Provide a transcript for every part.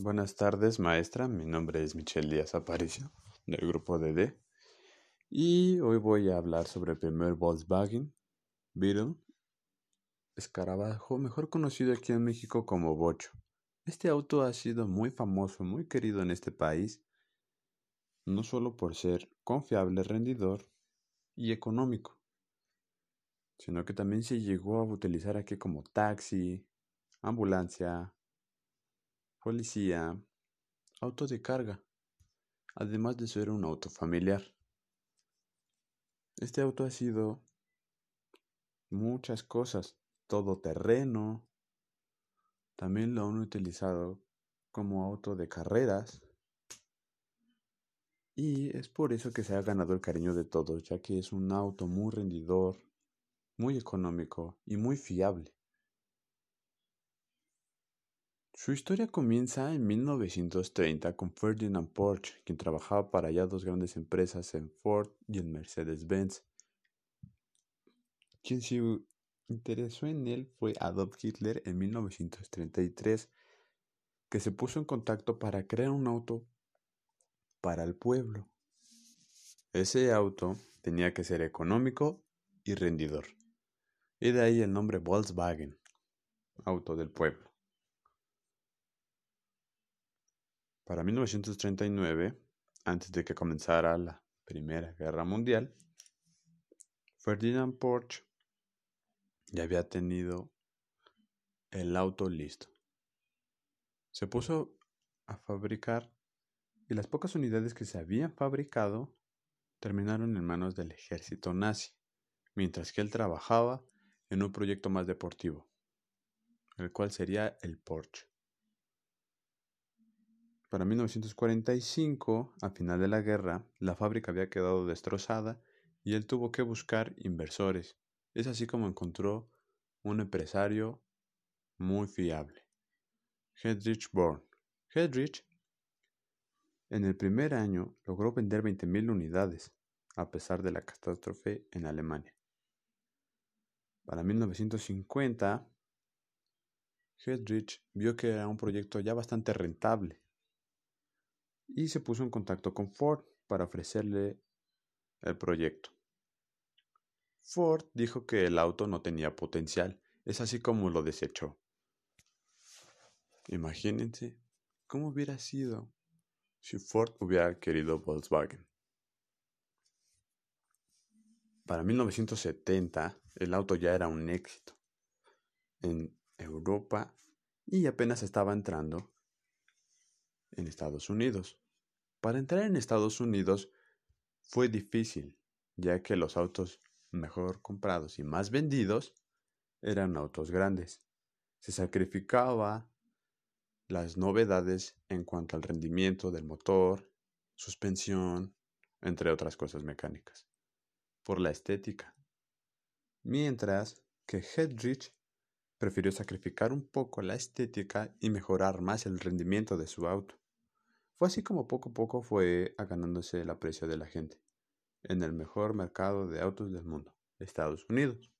Buenas tardes, maestra. Mi nombre es Michelle Díaz Aparicio, del grupo DD. Y hoy voy a hablar sobre el primer Volkswagen Beetle escarabajo, mejor conocido aquí en México como Bocho. Este auto ha sido muy famoso, muy querido en este país, no solo por ser confiable, rendidor y económico, sino que también se llegó a utilizar aquí como taxi, ambulancia, policía, auto de carga, además de ser un auto familiar. Este auto ha sido muchas cosas, todoterreno, también lo han utilizado como auto de carreras. Y es por eso que se ha ganado el cariño de todos, ya que es un auto muy rendidor, muy económico y muy fiable. Su historia comienza en 1930 con Ferdinand Porsche, quien trabajaba para ya dos grandes empresas en Ford y en Mercedes-Benz. Quien se interesó en él fue Adolf Hitler en 1933, que se puso en contacto para crear un auto para el pueblo. Ese auto tenía que ser económico y rendidor. Y de ahí el nombre Volkswagen, auto del pueblo. Para 1939, antes de que comenzara la Primera Guerra Mundial, Ferdinand Porsche ya había tenido el auto listo. Se puso a fabricar y las pocas unidades que se habían fabricado terminaron en manos del ejército nazi, mientras que él trabajaba en un proyecto más deportivo, el cual sería el Porsche. Para 1945, a final de la guerra, la fábrica había quedado destrozada y él tuvo que buscar inversores. Es así como encontró un empresario muy fiable, Hedrich Born. Hedrich en el primer año logró vender 20.000 unidades, a pesar de la catástrofe en Alemania. Para 1950, Hedrich vio que era un proyecto ya bastante rentable y se puso en contacto con Ford para ofrecerle el proyecto. Ford dijo que el auto no tenía potencial, es así como lo desechó. Imagínense cómo hubiera sido si Ford hubiera querido Volkswagen. Para 1970 el auto ya era un éxito en Europa y apenas estaba entrando en Estados Unidos. Para entrar en Estados Unidos fue difícil, ya que los autos mejor comprados y más vendidos eran autos grandes. Se sacrificaba las novedades en cuanto al rendimiento del motor, suspensión, entre otras cosas mecánicas, por la estética. Mientras que Hedrich prefirió sacrificar un poco la estética y mejorar más el rendimiento de su auto. Fue así como poco a poco fue ganándose el aprecio de la gente en el mejor mercado de autos del mundo, Estados Unidos.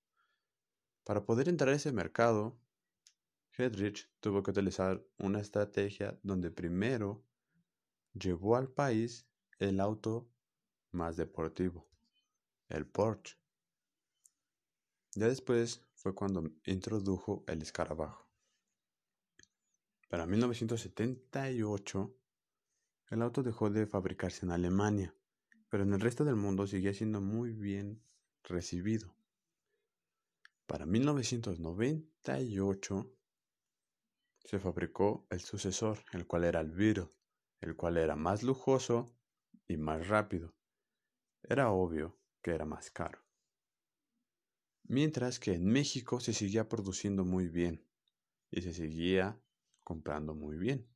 Para poder entrar a ese mercado, Hedrich tuvo que utilizar una estrategia donde primero llevó al país el auto más deportivo, el Porsche. Ya después fue cuando introdujo el escarabajo. Para 1978, el auto dejó de fabricarse en Alemania, pero en el resto del mundo seguía siendo muy bien recibido. Para 1998 se fabricó el sucesor, el cual era el Beetle, el cual era más lujoso y más rápido. Era obvio que era más caro mientras que en México se seguía produciendo muy bien y se seguía comprando muy bien.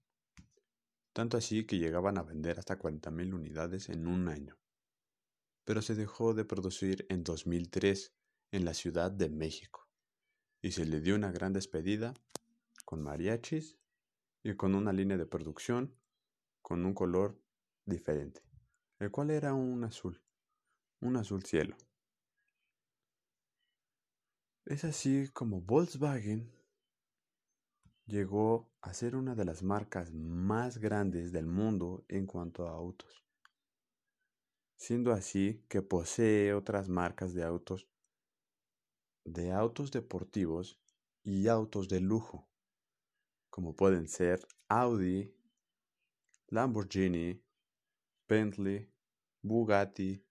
Tanto así que llegaban a vender hasta 40.000 unidades en un año. Pero se dejó de producir en 2003 en la Ciudad de México y se le dio una gran despedida con mariachis y con una línea de producción con un color diferente, el cual era un azul, un azul cielo. Es así como Volkswagen llegó a ser una de las marcas más grandes del mundo en cuanto a autos, siendo así que posee otras marcas de autos, de autos deportivos y autos de lujo, como pueden ser Audi, Lamborghini, Bentley, Bugatti,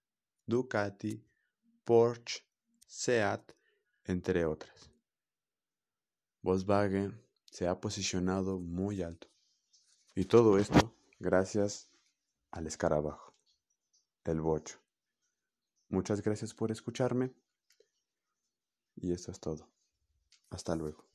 Ducati, Porsche, Seat, entre otras. Volkswagen se ha posicionado muy alto. Y todo esto gracias al escarabajo, el bocho. Muchas gracias por escucharme. Y esto es todo. Hasta luego.